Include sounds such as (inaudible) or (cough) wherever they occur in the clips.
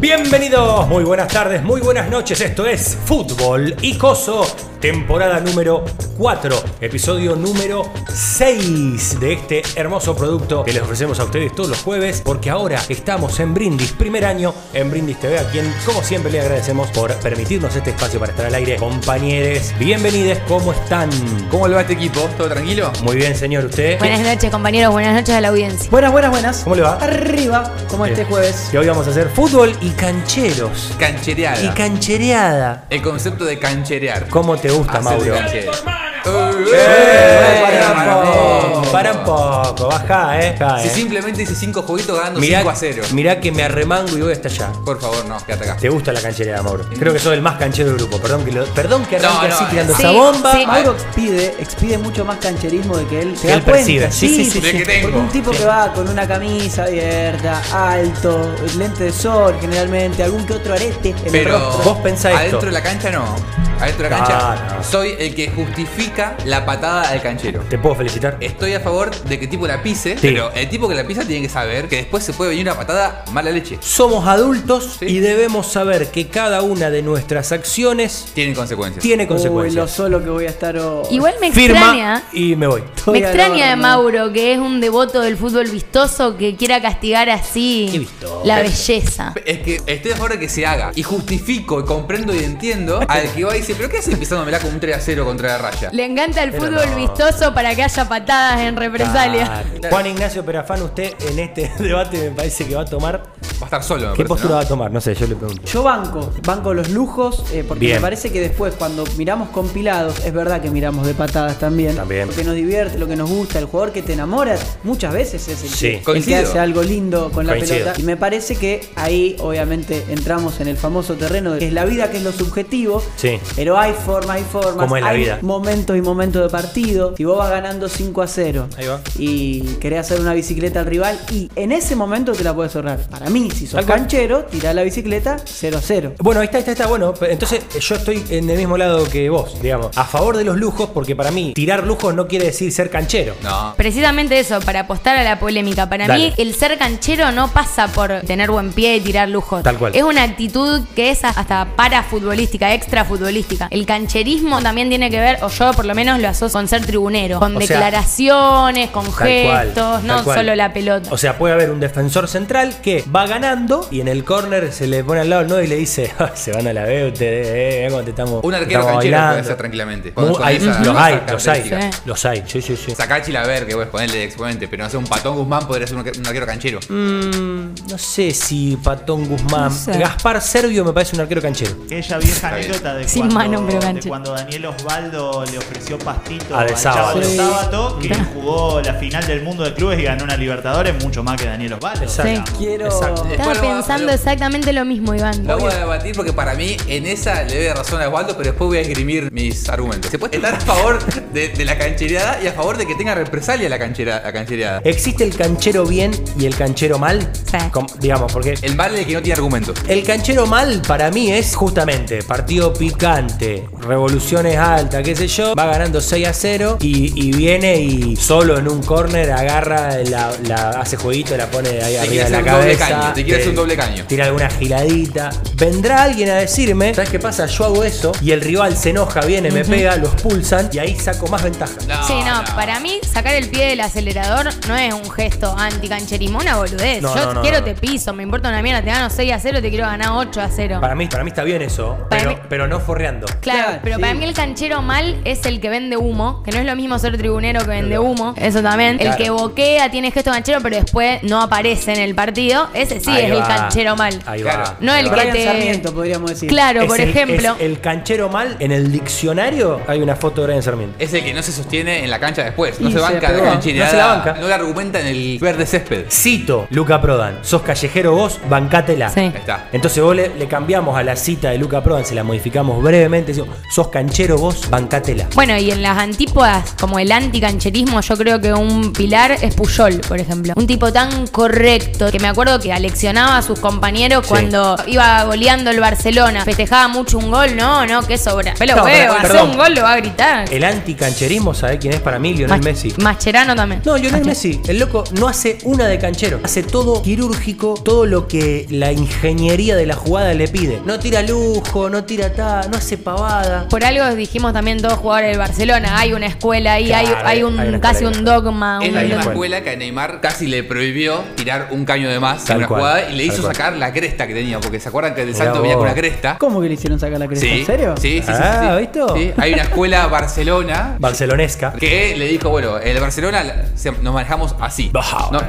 Bienvenidos, muy buenas tardes, muy buenas noches. Esto es Fútbol y Coso, temporada número 4, episodio número 6 de este hermoso producto que les ofrecemos a ustedes todos los jueves, porque ahora estamos en Brindis, primer año en Brindis TV, a quien, como siempre, le agradecemos por permitirnos este espacio para estar al aire. Compañeros, bienvenidos, ¿cómo están? ¿Cómo le va a este equipo? ¿Todo tranquilo? Muy bien, señor, ¿usted? Buenas noches, compañeros. Buenas noches a la audiencia. Buenas, buenas, buenas. ¿Cómo le va? Arriba, como Bien. este jueves. Y hoy vamos a hacer fútbol y cancheros. Canchereada. Y canchereada. El concepto de cancherear. ¿Cómo te gusta, Hacer Mauro? canchero. ¡Eh! Para un poco, bajá, eh. Bajá, Si eh. simplemente hice 5 jueguitos ganando Mirá, 5 a 0. mirá que me arremango y voy hasta allá. Por favor, no, quédate acá. ¿Te gusta la canchereada, Mauro? Creo que sos el más canchero del grupo. Perdón que, lo- perdón que arranque No, no, así tirando sí, esa bomba. sí. Mauro expide, expide mucho más cancherismo de que él se Que da él cuenta. percibe. Sí, sí, sí, De que tengo. Porque un tipo que va con una camisa abierta, alto, lente de sol generalmente, algún que otro arete en el Pero rostro. Vos pensá esto. adentro de la cancha no. Adentro de la cancha no. soy el que justifica la patada al canchero. ¿Te puedo felicitar? Estoy a favor de que el tipo la pise, Sí. pero el tipo que la pisa tiene que saber que después se puede venir una patada mala leche. Somos adultos Sí. y debemos saber que cada una de nuestras acciones Tienen consecuencias. tiene Uy, lo consecuencias. solo que voy a estar hoy. Igual me Firma extraña. y me voy. Estoy (laughs) Me extraña de. Mauro, que es un devoto del fútbol vistoso, que quiera castigar Qué así vistoso. la belleza. Es que estoy a favor de que se haga. Y justifico, y comprendo y entiendo al que va y dice, ¿pero qué haces pisándomela con un 3 a 0 contra la raya? Le encanta el Pero fútbol no. vistoso para que haya patadas en represalia. Claro. Juan Ignacio Perafán, usted en este (laughs) debate me parece que va a tomar. Va a estar solo, me ¿Qué parece, postura ¿no? va a tomar? No sé, yo le pregunto. Yo banco, banco los lujos, eh, porque Bien. me parece que después cuando miramos compilados, es verdad que miramos de patadas también. También. Lo que nos divierte, lo que nos gusta, el jugador que te enamora, muchas veces es el, Sí. que, el que hace algo lindo con la Coincido. pelota. Y me parece que ahí obviamente entramos en el famoso terreno de que es la vida que es lo subjetivo. Sí. Pero hay formas, hay formas. ¿Cómo es la hay vida? momentos y momentos de partido. Si vos vas ganando 5 a 0 Ahí va. y querés hacer una bicicleta al rival y en ese momento te la puedes ahorrar. Para mí, si sos Tal cual. canchero, tirá la bicicleta 0 a 0. Bueno, ahí está, ahí está, ahí está. Bueno, pe- entonces eh, yo estoy en el mismo lado que vos, digamos. A favor de los lujos, porque para mí tirar lujos no quiere decir ser canchero. No. Precisamente eso, para apostar a la polémica. Para Dale. mí, el ser canchero no pasa por tener buen pie y tirar lujos. Tal cual. Es una actitud que es hasta para futbolística, extra futbolística. El cancherismo también tiene que ver, o yo por lo menos lo asocio con ser tribunero, con O sea, declaraciones, con cual, gestos, no cual. solo la pelota. O sea, puede haber un defensor central que va ganando y en el córner se le pone al lado el 9 y le dice, (laughs) "Ah, se van a la B ustedes, eh, eh, cuando te estamos Un arquero estamos canchero bailando". puede ser tranquilamente. Hay- esa- los hay, los hay, los hay, sí, sí, sí. Sacá a Chilaver, que puedes ponerle de exponente, pero no sé, un patón Guzmán podría ser un, arque- un arquero canchero. Mm, no sé si Patón Guzmán. No sé. Gaspar Servio me parece un arquero canchero. Aquella vieja anécdota de, Sin cuando, mano, pero de cuando Daniel Osvaldo le ofreció pastito A De Sí. Sábato, que (laughs) jugó la final del mundo de clubes y ganó una Libertadores mucho más que Daniel Osvaldo. Exacto. digamos. Quiero. Exacto. Estaba Después pensando exactamente lo mismo, Iván. Lo voy a debatir porque para mí en esa le doy razón a Osvaldo, pero después voy a esgrimir mis argumentos. Se puede estar a favor de, de la canchereada y a favor de que tenga represalia la, canchera, la canchereada. ¿Existe el canchero bien y el canchero mal? Sí. Digamos, porque El mal es el que no tiene argumentos. el canchero mal para mí es justamente partido picante, revoluciones altas, qué sé yo, va ganando 6 a 0 y, y viene y solo en un corner agarra, la, la- hace jueguito, la pone ahí Te arriba de la hacer un doble cabeza. caño, te quiere hacer un doble caño. Tira alguna giladita. Vendrá alguien a decirme, ¿sabes qué pasa? Yo hago eso y el rival se enoja, viene, me pega, lo expulsan y ahí saco más ventaja. No, Sí, no, para mí sacar el pie del acelerador no es un gesto anti-cancherismo, una boludez. No, Yo no, no, quiero no. te piso, me importa una mierda, te gano 6 a 0, te quiero ganar 8 a 0. Para mí, para mí está bien eso, Para pero, mí- pero no Claro, Claro, pero sí. para mí el canchero mal es el que vende humo, que no es lo mismo ser tribunero que vende humo, eso también. Claro. El que boquea, tiene gesto canchero, pero después no aparece en el partido, ese sí Ahí es el canchero mal. Ahí Claro. va. No ahí el va. que Brian te- Sarmiento, podríamos decir. Claro, Es por el- ejemplo. es el canchero mal, en el diccionario hay una foto de Brian Sarmiento. Es el que no se sostiene en la cancha después. No Y se se banca pegó. la No se la banca. No la argumenta en el verde césped. Cito, Luca Prodan, sos callejero vos, bancátela. Sí. Ahí está. Entonces vos le, le cambiamos a la cita de Luca Prodan, se la modificamos breve brevemente, digo, sos canchero vos, bancatela. Bueno, y en las antípodas, como el anticancherismo, yo creo que un pilar es Puyol, por ejemplo. Un tipo tan correcto que me acuerdo que aleccionaba a sus compañeros Sí. cuando iba goleando el Barcelona. Festejaba mucho un gol, no, no, qué sobra. Pero No, huevo, pero- hace perdón. un gol, lo va a gritar. El anticancherismo, ¿sabés quién es para mí? Lionel Messi. Mascherano también. No, Lionel Messi, el loco no hace una de canchero, hace todo quirúrgico, todo lo que la ingeniería de la jugada le pide. No tira lujo, no tira ta, no hace pavada. Por algo dijimos también todos jugadores del Barcelona. Hay una escuela ahí, hay, Claro, hay un hay casi escuela. un dogma. Es un- la misma escuela que a Neymar casi le prohibió tirar un caño de más Tal en una cual, jugada y le tal hizo cual. sacar la cresta que tenía, porque se acuerdan que el salto venía con una cresta. ¿Cómo que le hicieron sacar la cresta? Sí, ¿En serio? Sí, sí, sí, sí, Ah, sí. ¿visto? Sí, Hay una escuela Barcelona Barcelonesca. que le dijo, bueno, en el Barcelona nos manejamos así.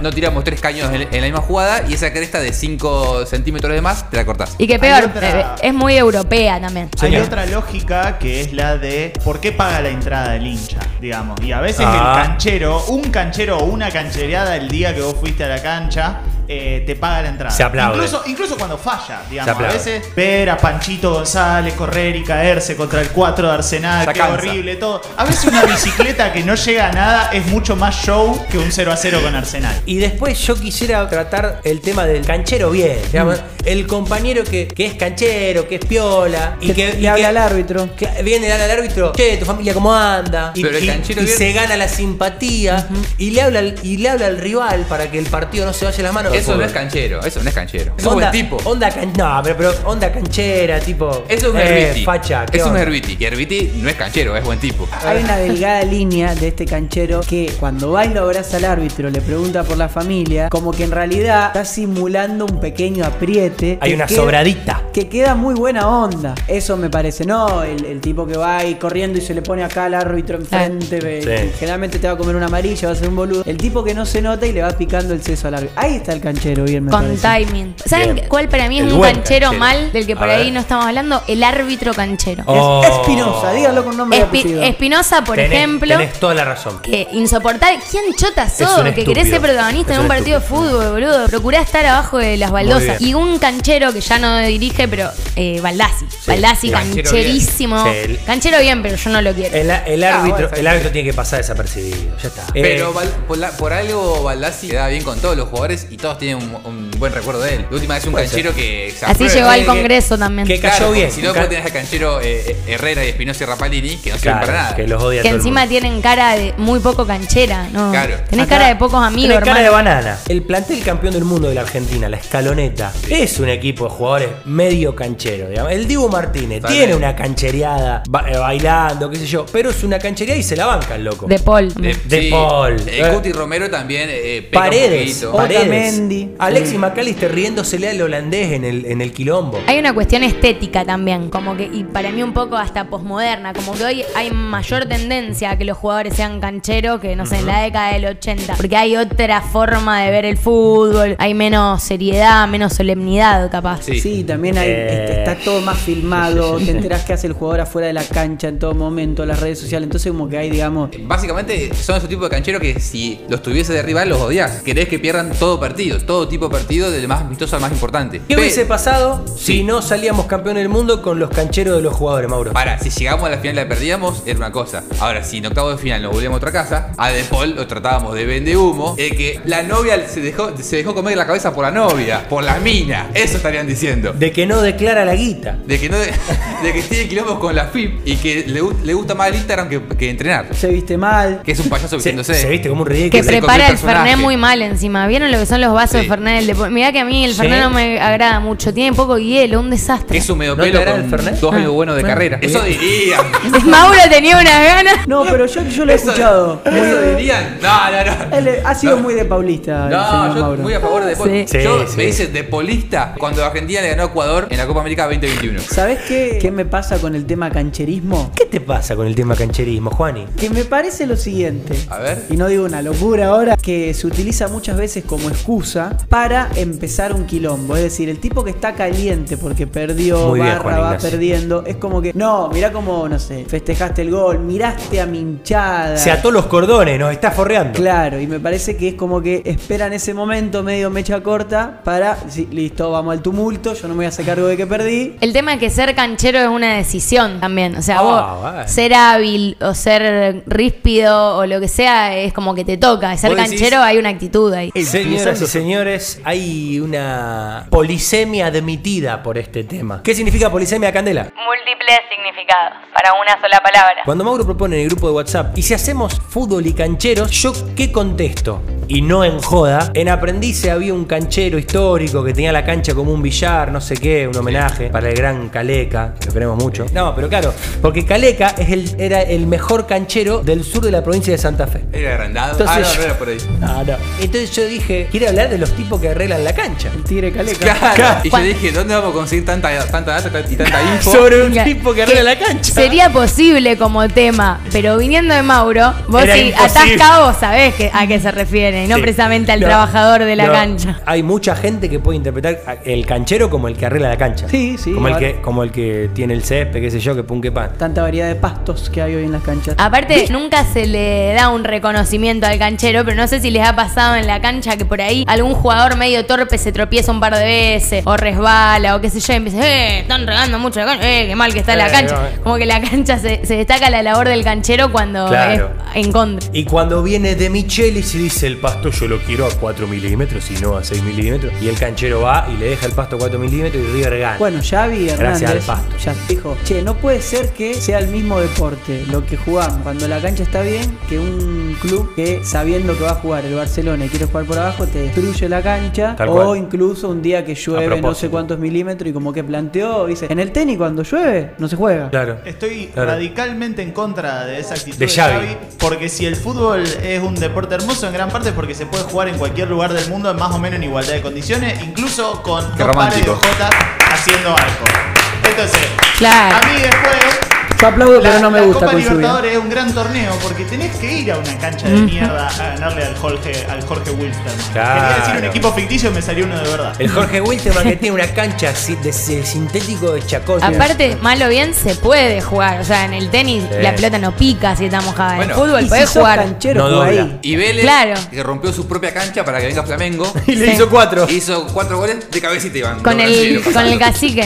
No, tiramos tres caños en, en la misma jugada y esa cresta de 5 centímetros de más te la cortás. Y que peor, otra- es muy europea también. Hay. Otra lógica que es la de por qué paga la entrada del hincha, digamos. Y a veces Ah. el canchero, un canchero o una canchereada el día que vos fuiste a la cancha, eh, te paga la entrada. Se aplaude. Incluso, incluso cuando falla, digamos. Se A veces ver a Panchito González correr y caerse contra el 4 de Arsenal, Se qué cansa. horrible todo. A veces una bicicleta que no llega a nada es mucho más show que un 0 a 0 con Arsenal. Y después yo quisiera tratar el tema del canchero bien. digamos, El compañero que, que es canchero, que es piola. Y Que que, le y habla que- al árbitro. que viene le habla al árbitro, che, tu familia cómo anda. Y, Pero el y- canchero y bien- se gana la simpatía. y, le habla al, y le habla al rival para que el partido no se vaya a las manos. Eso no es canchero, eso no es canchero. Es un buen tipo. Onda can- no, pero, pero onda canchera, tipo. Eso es un eh, Herbiti. facha. ¿qué Es un onda? Herbiti. Y Herbiti no es canchero, es buen tipo. Hay una delgada línea de este canchero que cuando va y lo abraza al árbitro, le pregunta por la familia, como que en realidad está simulando un pequeño apriete. Hay una queda- sobradita. Que queda muy buena onda. Eso me parece, ¿no? El, el tipo que va ahí corriendo y se le pone acá al árbitro enfrente. Sí. y Generalmente te va a comer una amarilla, va a ser un boludo. El tipo que no se nota y le va picando el seso al árbitro. Ahí está el canchero, bien me Con parece. timing. ¿Saben Bien. cuál para mí es El un buen canchero, canchero. mal del que por A ahí ver. no estamos hablando? El árbitro canchero. Oh. Es Espinosa, dígalo con nombre y Espi- apellido. Espinosa, por Tenés- ejemplo. Tenés toda la razón. Que insoportable. ¿Quién chota sos? un Que querés ser protagonista Es en un un partido de fútbol, boludo. Procurá estar abajo de las baldosas. bien. Y un canchero que ya no dirige, pero eh, Baldassi. Baldassi. Canchero cancherísimo. bien. Sí, el- Canchero bien, pero yo no lo quiero. El, el Ah, árbitro, bueno, el árbitro tiene que pasar desapercibido. Ya está. Pero Eh, Val- por, la- por algo Baldassi queda bien con todos los jugadores y todos tienen un, un buen recuerdo de él. La última vez un Puede canchero que se Así aprueba. llegó al que- Congreso también. que cayó bien. Si no, Ca- vos tenés al canchero eh, eh, Herrera y Espinosa y Rapalini, que no sirven claro, para nada. que los odia que todo el encima mundo. tienen cara de muy poco canchera, ¿no? Claro. Tenés Acá cara de pocos amigos, tenés cara de banana. El plantel campeón del mundo de la Argentina, la Escaloneta, es un equipo de jugadores medio canchero. digamos. El Dibu Martínez Totalmente. tiene una canchereada ba- eh, bailando, qué sé yo, pero es una canchereada y se la banca el loco. De Paul. De, De Paul. Eh, Cuti Romero también eh, peca un Paredes, poquito. Paredes. Otamendi. Alexis Sí. McAllister riéndosele al holandés en el, en el quilombo. Hay una cuestión estética también, como que, y para mí un poco hasta posmoderna, como que hoy hay mayor tendencia a que los jugadores sean cancheros que, no sé, en la década del 80, porque hay otra forma de ver el fútbol, hay menos seriedad, menos solemnidad capaz. Sí. Sí, también hay, Eh. este, está todo más filmado, te enterás que hace el jugador afuera de la cancha en todo momento, las redes sociales, entonces como que hay, digamos, Básicamente son esos tipos de cancheros que si los tuviese de rival los odias. Querés que pierdan todo partido, todo tipo de partido, del más amistoso al más importante. ¿Qué hubiese pasado si no salíamos campeón del mundo con los cancheros de los jugadores, Mauro? Para, si llegamos a la final y la perdíamos, era una cosa. Ahora, si en octavo de final nos volvíamos a otra casa, a De Paul lo tratábamos de vende humo, eh, que la novia se dejó, se dejó comer la cabeza por la novia, por la mina. Eso estarían diciendo. De que no declara la guita. De que no de, (laughs) de que tiene quilombos con la FIP y que le, gu- le gusta más el Instagram que, que entrenar. se viste mal. Que es un payaso Se, vistiéndose. se viste como un ridículo. Que prepara el el Fernet muy mal encima. ¿Vieron lo que son los vasos Sí. de Fernet del Mirá que a mí el Sí. Fernet no me agrada mucho. Tiene poco hielo, un desastre. Es un medio ¿No te pelo agrada con el Fernet? dos años Ah. buenos de carrera. Eso dirían. (laughs) Mauro tenía unas ganas. No, pero yo, yo lo he Eso- escuchado. Muy Eso de- dirían. No, no, no. él ha sido No. muy de Paulista. el No, señor yo Mauro. muy a favor de Paul. Sí. Sí, yo sí. me dice de polista cuando Argentina le ganó a Ecuador en la Copa América 2021. ¿Sabés qué, qué me pasa con el tema cancherismo? ¿Qué te pasa con el tema cancherismo, Juani? Que me parece lo siguiente. A ver. Y no digo una locura ahora, que se utiliza muchas veces como excusa para empezar un quilombo. Es decir, el tipo que está caliente porque perdió, Muy barra, va Ignacio. perdiendo, es como que, no, mirá cómo, no sé, festejaste el gol, miraste a mi hinchada. Se ató los cordones, nos está forreando. Claro, y me parece que es como que esperan ese momento medio mecha corta para, sí, listo, vamos al tumulto, yo no me voy a hacer cargo de que perdí. El tema es que ser canchero es una decisión también. O sea, Ah, vos ser hábil o ser ríspido o lo que sea es como que te toca. Ser decís- canchero hay una actitud ahí. Señoras y señores, hay una polisemia admitida por este tema. ¿Qué significa polisemia, Candela? Múltiples significados para una sola palabra. Cuando Mauro propone en el grupo de WhatsApp, y si hacemos fútbol y cancheros, ¿yo qué contesto? Y no en joda. En Aprendice había un canchero histórico que tenía la cancha como un billar, no sé qué, un homenaje para el gran Caleca, que lo queremos mucho. No, pero claro, porque Caleca es el, era el mejor canchero del sur de la provincia de Santa Fe. Era agrandado. Entonces ah, no, era por ahí. No, no. Entonces yo dije, quiere hablar de los tipos que arreglan la cancha. El tigre caleca. (laughs) Claro. Y yo dije, ¿dónde vamos a conseguir tanta, tanta data y tanta info? Sobre un Claro. tipo que arregla la cancha. Sería posible como tema, pero viniendo de Mauro, vos Era si atás cabos sabés que- a qué se refiere, y no Sí. precisamente al No, trabajador de la no. cancha. Hay mucha gente que puede interpretar el canchero como el que arregla la cancha. Sí, sí, Como el que, como el que tiene el césped, qué sé yo, que pum que pan. Tanta variedad de pastos que hay hoy en las canchas. Aparte, nunca se le da un reconocimiento al canchero, pero no sé si les ha pasado en la cancha que por ahí algún jugador medio torpe se tropieza un par de veces, o resbala, o qué sé yo, y empieza, eh, están regando mucho la cancha, eh, qué mal que está la Eh, cancha. no. Como que la cancha se, se destaca la labor del canchero cuando Claro. es en contra. Y cuando viene de Michelis y dice el pasto yo lo quiero a 4 milímetros y no a 6 milímetros. Y el canchero va y le deja el pasto a 4 milímetros y River gana. Bueno, Xavi Gracias Hernández al pasto. ya dijo, che, no puede ser que sea el mismo deporte lo que jugamos cuando la cancha está bien que un club que sabiendo que va a jugar el Barcelona y quiere jugar por abajo te destruye la cancha Tal o cual. incluso un día que llueve no sé cuántos milímetros y como que planteó, dice, en el tenis cuando llueve no se juega. Claro. Estoy Claro. radicalmente en contra de esa actitud De de, Xavi. Xavi, porque si el fútbol es un deporte hermoso, en gran parte es porque se puede jugar en cualquier lugar del mundo más o menos en igualdad de condiciones, incluso con Qué dos pares de romántico. jotas haciendo arco. Entonces, Claro. a mí después Yo aplaudo, la, pero no me la gusta Copa. Libertadores es un gran torneo porque tenés que ir a una cancha de mierda a ganarle al Jorge, al Jorge Wilstermann. Claro. Quería decir un equipo ficticio, me salió uno de verdad. El Jorge Wilterman que tiene una cancha si- de, de sintético de chacón. Aparte, mal o bien se puede jugar. O sea, en el tenis Sí. la pelota no pica si está mojada. Bueno, en el fútbol Y si podés jugar. canchero, No ahí. Y Vélez, Claro. que rompió su propia cancha para que venga Flamengo, (laughs) y le Sí. hizo cuatro. hizo cuatro goles de cabecita Iván. Con el, con el cacique.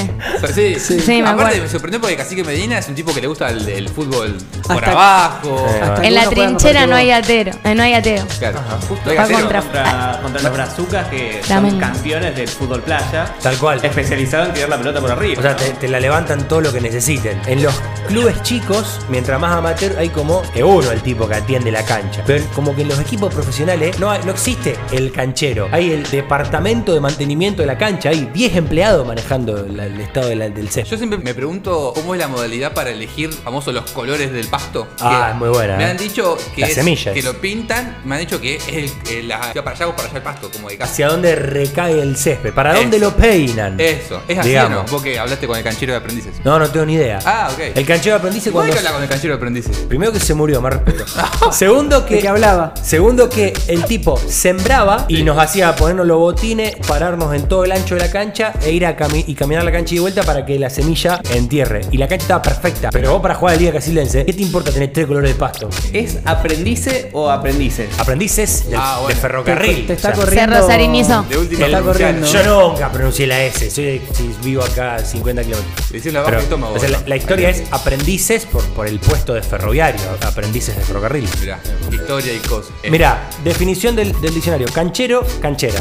Sí, Sí, me Aparte acuerdo. me sorprendió porque Cacique Medina es un tipo que le gusta el, el fútbol por Hasta- abajo. Hasta En la algunos juegan mejor trinchera no hay atero. eh, no hay ateo. Claro. Justo No hay Va contra- contra, contra los brazucas que son campeones del fútbol playa. Tal cual. Especializado en tirar la pelota por arriba. O sea, ¿no? te, te la levantan todo lo que necesiten. En los clubes chicos, mientras más amateur, hay como que uno el tipo que atiende la cancha. Pero como que en los equipos profesionales no, hay- no existe el canchero. Hay el departamento de mantenimiento de la cancha. Hay 10 empleados manejando la- el estado de la- del Yo césped. siempre me pregunto cómo es la modalidad para elegir famosos los colores del pasto. Ah, es muy buena, Me eh. han dicho que, Las es- semillas. que lo pintan, me han dicho que es el, el- la, para allá o para allá el pasto, como de casa. Hacia dónde recae el césped. ¿Para Eso. dónde lo peinan? Eso, es así o Digamos. no. Vos que hablaste con el canchero de aprendices. No, no tengo ni idea. Ah, ok. El canchero de aprendiz ¿Cómo hay cuando. que hablar con el canchero de aprendices? Primero que se murió, más respeto. (laughs) Segundo que. ¿De qué hablaba? Segundo que el tipo sembraba y nos hacía ponernos los botines, pararnos en todo el ancho de la cancha e ir a cami- y caminar la cancha y de vuelta para que la semilla entierre. Y la cancha estaba perfecta. Pero vos para jugar el Liga Casilense, ¿qué te importa tener tres colores de pasto? ¿Es aprendice o aprendices? Aprendices del- Ah, bueno. de ferrocarril. Te está O sea, corriendo. Cerro Sarinizo. De última Te está corriendo. Yo nunca pronuncié la S, soy de- si vivo acá a 50 kilómetros. Le la baja Pero, o sea, la, historia es aprendices por, por el puesto de ferroviario, aprendices de ferrocarril. Mirá, historia y cosas. Eh, Mirá, definición del, del diccionario: canchero, canchera.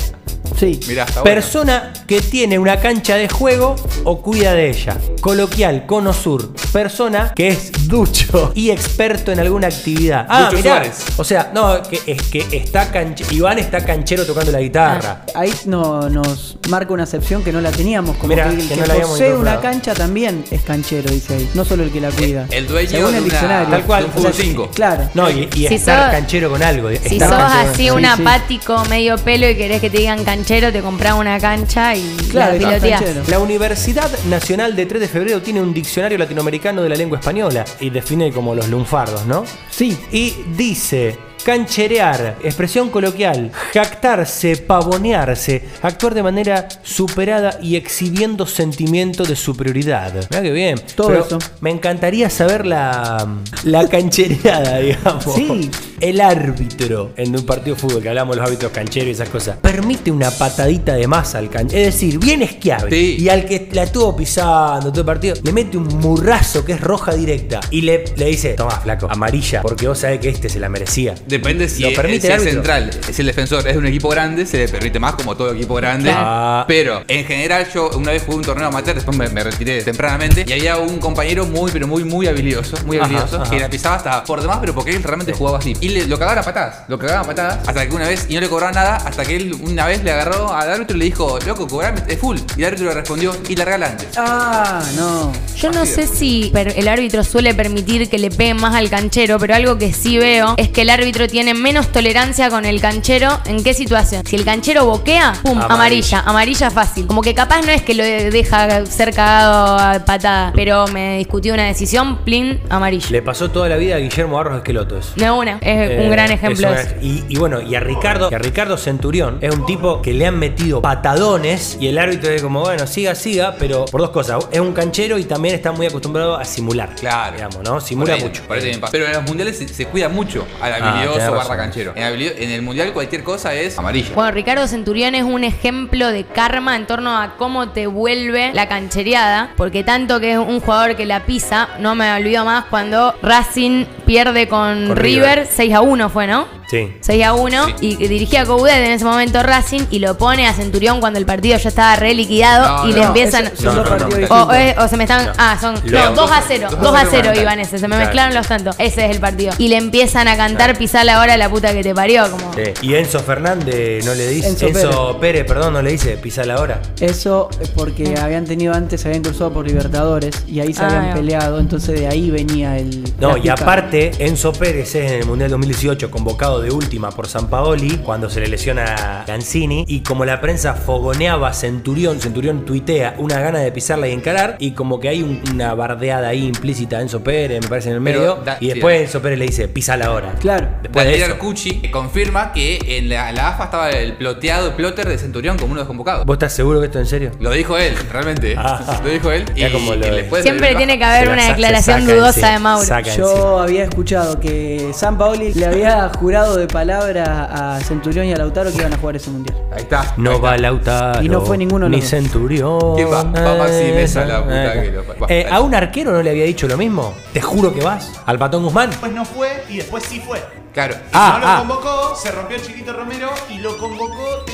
Sí. Mirá. Persona que tiene una cancha de juego o cuida de ella. Coloquial, cono sur. Persona que es ducho (laughs) y experto en alguna actividad. Ah, Ducho mirá. Suárez. O sea, no, que es que está canche- Iván está canchero tocando la guitarra. Ahí no, nos marca una acepción que no la teníamos. Como Mirá, que el que que, no la habíamos posee una incorporado. cancha también es canchero, dice ahí. No solo el que la cuida. el dueño Según de el una- diccionario. Tal cual, de un fútbol O sea, 5. Claro. No, y, y Si estar sos- canchero con algo. Si estar sos canchero- así Sí, un sí. apático medio pelo y querés que te digan canchero, te comprás una cancha y Claro, la estás piloteás. canchero. La Universidad Nacional de 3 de Febrero tiene un diccionario latinoamericano de la lengua española y define como los lunfardos, ¿no? Sí. Y dice cancherear, expresión coloquial, jactarse, pavonearse, actuar de manera superada y exhibiendo sentimiento de superioridad. Mira que bien. Todo Pero eso. Me encantaría saber la, la canchereada, (laughs) digamos. Sí. El árbitro en un partido de fútbol, que hablamos de los árbitros cancheros y esas cosas, permite una patadita de masa al canchero. Es decir, bien esquiave. Sí. Y al que la estuvo pisando todo el partido, le mete un murrazo que es roja directa. Y le, le dice, toma, flaco, amarilla, porque vos sabés que este se la merecía. Depende si, Lo es, permite si el es central, si el defensor es un equipo grande, se le permite más como todo equipo grande. Claro. Pero en general yo una vez jugué un torneo amateur, después me, me retiré tempranamente y había un compañero muy pero muy muy habilidoso, muy Ajá, habilidoso, ajá. que la pisaba hasta por demás, pero porque él realmente jugaba así. Y le- lo cagaban a patadas, lo cagaban a patadas, hasta que una vez, y no le cobraban nada, hasta que él una vez le agarró al árbitro y le dijo, loco, cobrame, es full. Y el árbitro le respondió, y la regala antes. Ah, no. Yo no Así de sé si el árbitro suele permitir que le peguen más al canchero, pero algo que sí veo es que el árbitro tiene menos tolerancia con el canchero. ¿En qué situación? Si el canchero boquea, pum, Amarilla. amarilla, amarilla fácil. Como que capaz no es que lo deja ser cagado a patada, pero me discutió una decisión, plin, amarilla. Le pasó toda la vida a Guillermo Barros Esqueloto eso. No una, es Eh, un gran ejemplo es y, y bueno, y a Ricardo, y a Ricardo Centurión es un tipo que le han metido patadones y el árbitro es como, bueno, siga, siga, pero por dos cosas. Es un canchero y también está muy acostumbrado a simular. Claro. Digamos, ¿no? Simula mucho. Pero en los mundiales se, se cuida mucho al Ah, habilidoso tenés barra canchero. En, habilido- en el mundial cualquier cosa es amarillo. Bueno, Ricardo Centurión es un ejemplo de karma en torno a cómo te vuelve la canchereada, porque tanto que es un jugador que la pisa, no me olvido más cuando Racing pierde con, Con River, River. 6 a 1 fue, ¿no? Sí. 6 a 1 Sí. y dirigía a Coudet en ese momento Racing y lo pone a Centurión cuando el partido ya estaba re liquidado No, y no, le empiezan... Ese- son No, dos no, no. partidos O, distintos. o- se me están. No. Ah, son. No, 2 a 0. 2 a 0 iban ese. Se me Claro. mezclaron los tantos. Ese es el partido. Y le empiezan a cantar pisar la hora la puta que te parió. Como. Sí. Y Enzo Fernández no le dice. Enzo Enzo, Pérez. perdón, no le dice pisa la hora. Eso es porque habían tenido antes, se habían cruzado por Libertadores y ahí se Ah, habían peleado, entonces de ahí venía el. No, y aparte, Enzo Pérez es en el Mundial 2018 convocado de última por San Paoli cuando se le lesiona Lanzini. Y como la prensa fogoneaba a Centurión, Centurión tuitea una gana de pisarla y encarar. Y como que hay un- una bardeada ahí implícita a Enzo Pérez, me parece en el medio. da- y después sí. Enzo Pérez le dice pisa la hora. Claro. Después de Daniel eso. Arcucci confirma que en la, la AFA estaba el ploteado, el plotter de Centurión como uno de los convocados. ¿Vos estás seguro que esto es en serio? Lo dijo él, realmente. Ah. Lo dijo él. Y Ya como lo que de- después Siempre tiene que haber una declaración dudosa de Mauro. Yo encima. había escuchado que San Paoli le había jurado de palabra a Centurión y a Lautaro que iban a jugar ese mundial. Ahí está. No ahí está. va Lautaro. Y no fue ninguno Ni. Centurión. ¿Quién va? Va Maxi Mesa, la puta Eh, que lo- va, eh. ¿A un arquero no le había dicho lo mismo? Te juro que vas. ¿Al Patón Guzmán? Después no fue y después sí fue. Claro. Ah, no lo ah. convocó, se rompió el chiquito Romero y lo convocó.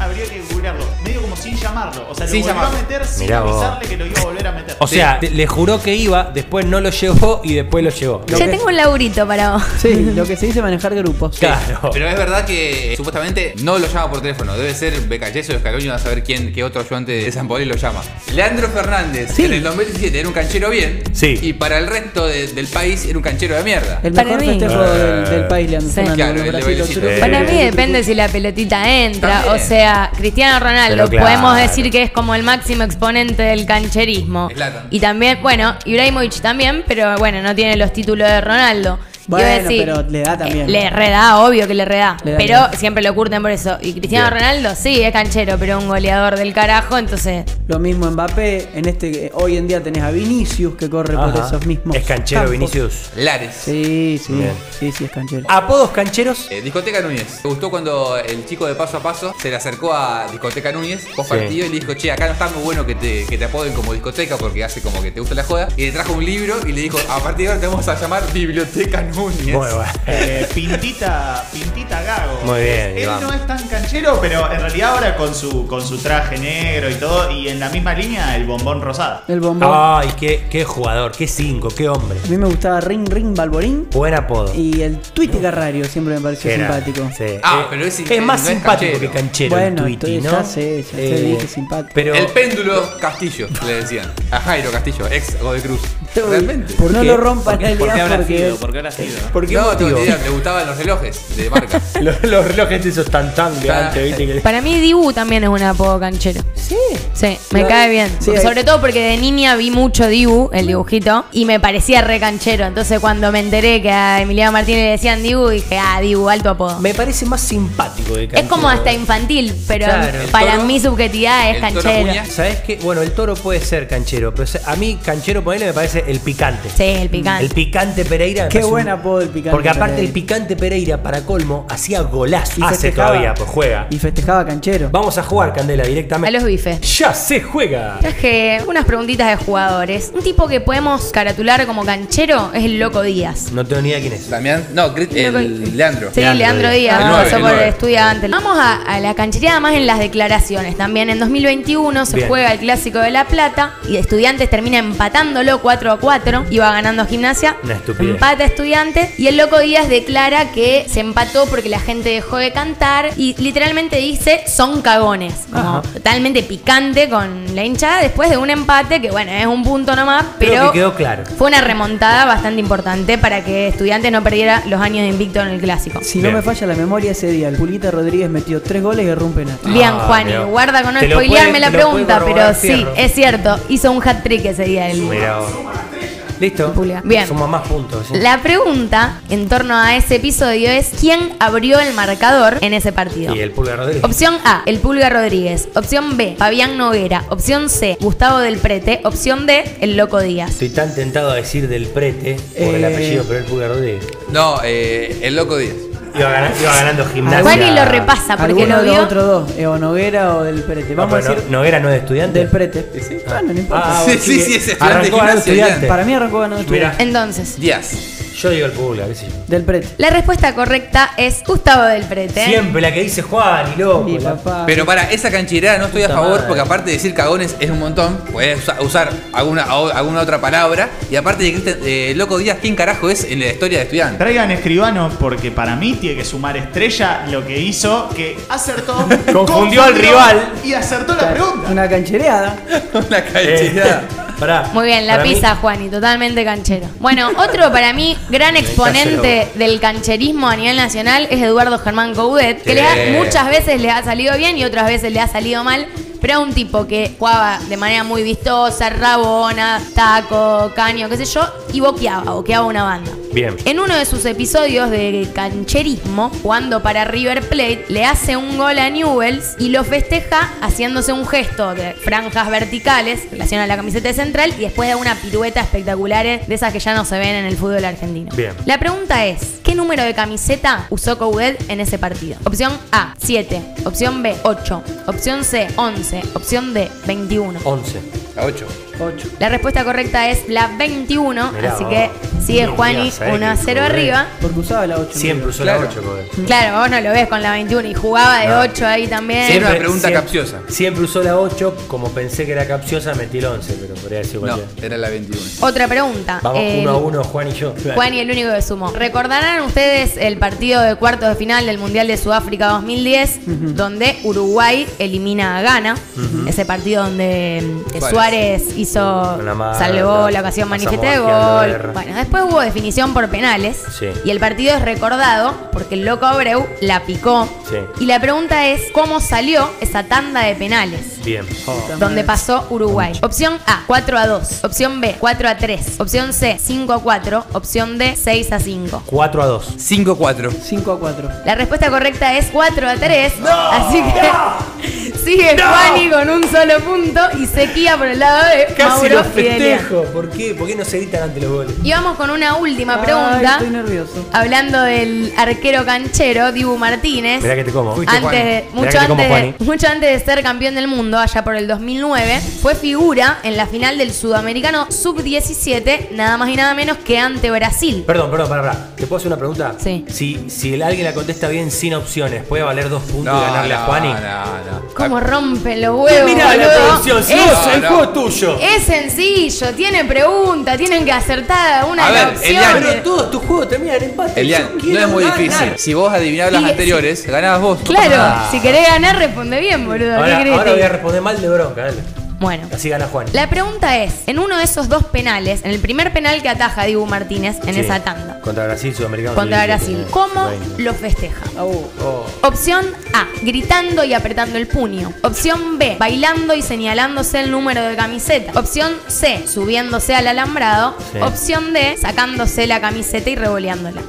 Habría que googlearlo. Medio como sin llamarlo. O sea, Sin lo volvió llamarlo. a meter sin Mirá vos. avisarle que lo iba a volver a meter. O sea, te- le juró que iba, después no lo llevó y después lo llevó. Lo Ya que- tengo un laurito para vos. Sí, lo que se dice manejar grupos. Claro. Pero es verdad que eh, supuestamente no lo llama por teléfono. Debe ser Becayeso o Escaloni. A saber quién, qué otro ayudante de San Paoli lo llama. Leandro Fernández Sí. en el 2017 era un canchero bien. Sí. Y para el resto de- del país era un canchero de mierda. El Para mejor mí. festejo Eh. del, del país, Leandro Sí. Fernández, Claro, con el de bracito bailecito. truco, Para mí depende si la pelotita entra. También. O sea, Cristiano Ronaldo, claro. podemos decir que es como el máximo exponente del cancherismo. Zlatan. Y también, bueno, Ibrahimovic también, pero bueno, no tiene los títulos de Ronaldo. Bueno, decir, pero le da también. eh, Le reda, obvio que le reda. Le pero siempre lo curten por eso. Y Cristiano Bien. Ronaldo, sí, es canchero, pero un goleador del carajo, entonces. Lo mismo Mbappé, en este hoy en día tenés a Vinicius que corre por esos mismos. Es canchero campos. Vinicius. Lares. Sí, sí, Bien. sí, sí, es canchero. ¿Apodos cancheros? Eh, Discoteca Núñez. Me gustó cuando el chico de paso a paso se le acercó a Discoteca Núñez, post Sí. partido, y le dijo, che, acá no está muy bueno que te, que te apoden como discoteca porque hace como que te gusta la joda. Y le trajo un libro y le dijo, a partir de ahora te vamos a llamar Biblioteca Núñez. Muy bueno. Eh, pintita, pintita Gago. Muy bien, Él Iván. no es tan canchero, pero en realidad ahora con su, con su traje negro y todo, y en la misma línea el bombón rosado. El bombón. Ay, qué, qué jugador, qué cinco, qué hombre. A mí me gustaba Ring Ring Balborín Buen apodo. y el Twitty Carrario siempre me pareció simpático. sí. Ah, Eh, pero es- es eh, más no es simpático canchero. que canchero Bueno, el Twitty, entonces ¿no? Eh, ya sé, ya sé, dije simpático. Pero El péndulo Castillo, le decían. A Jairo Castillo, ex Godoy Cruz. Realmente. no qué? lo rompan ¿Por qué- el por qué día hablas porque fino? ¿Por qué no, motivo? tengo idea, le gustaban los relojes de marca. (laughs) Los, los relojes esos tan tan de antes, ¿viste? Que- Para mí Dibu también es un apodo canchero. Sí. Sí, me cae bien. Sí, hay- Sobre todo porque de niña vi mucho Dibu, el dibujito, y me parecía re canchero. Entonces cuando me enteré que a Emiliano Martínez le decían Dibu, dije, ah, Dibu, alto apodo. Me parece más simpático de Es canchero. como hasta infantil, pero Claro. El para toro, mi subjetividad es el toro canchero. ¿Sabes qué? Bueno, el toro puede ser canchero, pero a mí canchero ponele me parece el picante. Sí, el picante. El picante Pereira. me Qué parece buen un- apodo el picante Porque aparte Pereira. el picante Pereira, para colmo, hacía golazo. Y Hace festejaba. todavía, pues juega. Y festejaba canchero. Vamos a jugar, Candela, A directamente. los bifes. ¡Ya se juega! Traje unas preguntitas de jugadores. Un tipo que podemos caratular como canchero es el Loco Díaz. No tengo ni idea quién es. Damián, no, el Leandro. Sí, Leandro Leandro, Díaz. Nueve, pasó el por nueve. estudiante. Vamos a, a la canchereada más en las declaraciones. También en 2021 se Bien. juega el Clásico de La Plata y Estudiantes termina empatándolo 4 a 4. Iba ganando Gimnasia. Una estupidez. Empata Estudiantes y el Loco Díaz declara que se empató porque la gente dejó de cantar y literalmente dice son cagones. Como Ajá. totalmente picante con la hinchada después de un empate que bueno, es un punto nomás, Creo pero que quedó claro. fue una remontada bastante importante para que Estudiantes no perdiera los años de invicto en el Clásico. Si Bien. no me falla la memoria ese día, el Pulita Rodríguez metió tres goles y erró un penal. Bien, Ah, Juani, mirá. guarda con no Te lo spoilearme puede- la te lo puede pregunta, pero sí, Fierro. es cierto, hizo un hat-trick ese día el Mira vos. ¿Listo? Pulga. Bien. Suma más puntos. ¿sí? La pregunta en torno a ese episodio es ¿quién abrió el marcador en ese partido? Y el Pulga Rodríguez. Opción A, el Pulga Rodríguez. Opción B, Fabián Noguera. Opción C, Gustavo del Prete. Opción D, el Loco Díaz. Estoy tan tentado a decir del prete por el Eh. apellido, pero el Pulga Rodríguez. No, eh, el loco Díaz. Iba, ganando, iba ganando gimnasia. Juani lo repasa porque Alguno lo vio. otros dos, eh, o Noguera o del Prete. No, Vamos a decir no, Noguera no es de estudiante. del Prete. Sí, bueno, no importa. Ah, Sí, sí, sí, es estudiante de Arrancó ganando gimnasia, estudiante. Para mí arrancó ganando Mira, estudiante. Entonces, Díaz. Yo digo el Pulga, qué sé yo. Del Prete. la respuesta correcta es Gustavo del Prete. Siempre la que dice Juan y loco. Y la- papá. Pero para esa canchera no estoy a Puta favor madre. porque aparte de decir cagones es un montón, puedes usa- usar alguna, o- alguna otra palabra y aparte de Cristian- eh, Loco Díaz, ¿quién carajo es en la historia de estudiante? Traigan escribano porque para mí tiene que sumar estrella lo que hizo que acertó. (laughs) Confundió al rival. Y acertó la pregunta. Una canchereada. (laughs) Una canchera. Pará. Muy bien, la Para mí- pizza, Juani, totalmente canchero. Bueno, (laughs) otro para mí gran exponente del cancherismo a nivel nacional es Eduardo Germán Coudet, que Sí. le ha- muchas veces le ha salido bien y otras veces le ha salido mal. Pero es un tipo que jugaba de manera muy vistosa, rabona, taco, caño, qué sé yo, y boqueaba, boqueaba una banda. Bien. En uno de sus episodios de cancherismo, jugando para River Plate, le hace un gol a Newells y lo festeja haciéndose un gesto de franjas verticales, relación a la camiseta central, y después da una pirueta espectaculares de esas que ya no se ven en el fútbol argentino. Bien. La pregunta es, ¿qué número de camiseta usó Coudet en ese partido? Opción A, 7. Opción B, 8. Opción C, 11. Opción D, 21. 11. A 8. 8. La respuesta correcta es la 21, Mirá así vos. que sigue Mirá, Juani sabés 1 a que 0 Coudet- arriba. Porque usaba la 8. Siempre usó Claro. la 8, Coudet. Claro, vos no lo ves con la 21 y jugaba de No. 8 ahí también. Siempre- una pregunta capciosa. Siempre usó la 8, como pensé que era capciosa, metí el 11, pero podría decir No, cualquiera. era la 21. Otra pregunta. Vamos Eh, uno a uno, Juan y yo. Juan y el único que sumó. ¿Recordarán ustedes el partido de cuartos de final del Mundial de Sudáfrica 2010, donde Uruguay elimina a Ghana? Ese partido donde eh, ¿Cuál? Suárez hizo, Con la mano, salvó la ocasión manifiesta de gol. Bueno, después hubo definición por penales Sí. y el partido es recordado porque el loco Abreu la picó. Sí. Y la pregunta es, ¿cómo salió esa tanda de penales? Bien. donde pasó Uruguay. Opción A, 4 a 2. Opción B, 4 a 3. Opción C, 5 a 4. Opción D, 6 a 5. 4 a 2. 5-4. 5 a 4. La respuesta correcta es 4 a 3. así que (laughs) sigue Juani con un solo punto y sequía por el lado de Casi Mauro lo. ¿Por qué? ¿Por qué no se gritan ante los goles? Y vamos con una última Ay, pregunta. estoy nervioso. Hablando del arquero canchero, Dibu Martínez. Mirá que te como. Fuiste Antes de, mucho, Mirá que te como, antes de, Juani. mucho antes de ser campeón del mundo, allá por el 2009, fue figura en la final del Sudamericano Sub-17, nada más y nada menos que ante Brasil. Perdón, perdón, para, para. ¿Te puedo hacer una pregunta? Sí. Si, si el- alguien la contesta bien sin opciones, ¿puede valer dos puntos No, y ganarle a no, Juani? no, no. ¿Cómo rompen los huevos, Mirá la producción, si es, vos, el juego es tuyo. es sencillo, tiene pregunta, tienen que acertar una A de las ver, Elian, opciones. Pero todos tus juegos terminan en empate. Elian, no es muy ganar. difícil. Si vos adivinabas las anteriores, ganabas vos. Claro, nada. si querés ganar, responde bien, boludo. ¿Qué Ahora, querés ahora voy a responder mal de bronca, dale. Bueno. Así gana Juan. La pregunta es, en uno de esos dos penales, en el primer penal que ataja Dibu Martínez en Sí. esa tanda, Contra Brasil, Sudamericano. contra sub-17. Brasil, ¿cómo Bueno. lo festeja? Au. Oh. Opción A, gritando y apretando el puño. Opción B, bailando y señalándose el número de camiseta. Opción C, subiéndose al alambrado. Sí. Opción D, sacándose la camiseta y revoleándola.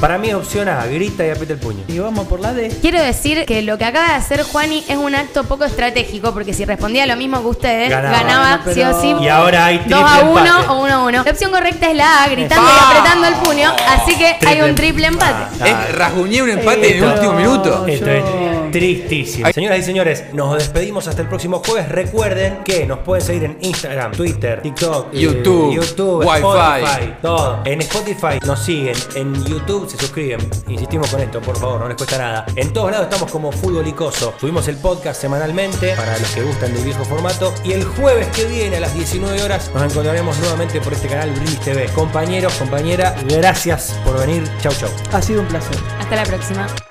Para mí, opción A. Grita y aprieta el puño. Y vamos por la D. Quiero decir que lo que acaba de hacer Juani es un acto poco estratégico, porque si respondía lo mismo que ustedes, Ganaba. ganaba Pero- sí o sí. Y ahora hay 2 a triple 1 empate. o 1 a 1. La opción correcta es la A, gritando y apretando el puño, así que hay un triple empate. Ah, Es rasguñé un empate en el último minuto. Esto Yo- es tristísimo. Señoras y señores, nos despedimos hasta el próximo jueves. Recuerden que nos pueden seguir en Instagram, Twitter, TikTok, eh, YouTube, YouTube, Wi-Fi. Spotify, todo. En Spotify nos siguen, en YouTube se suscriben. Insistimos con esto, por favor, no les cuesta nada. En todos lados estamos como Fútbol Icoso. Subimos el podcast semanalmente para los que gustan del viejo formato. Y el jueves que viene a las 19 horas nos encontraremos nuevamente por este canal Brindis TV. Compañeros, compañera, gracias por venir. Chau, chau. Ha sido un placer. Hasta la próxima.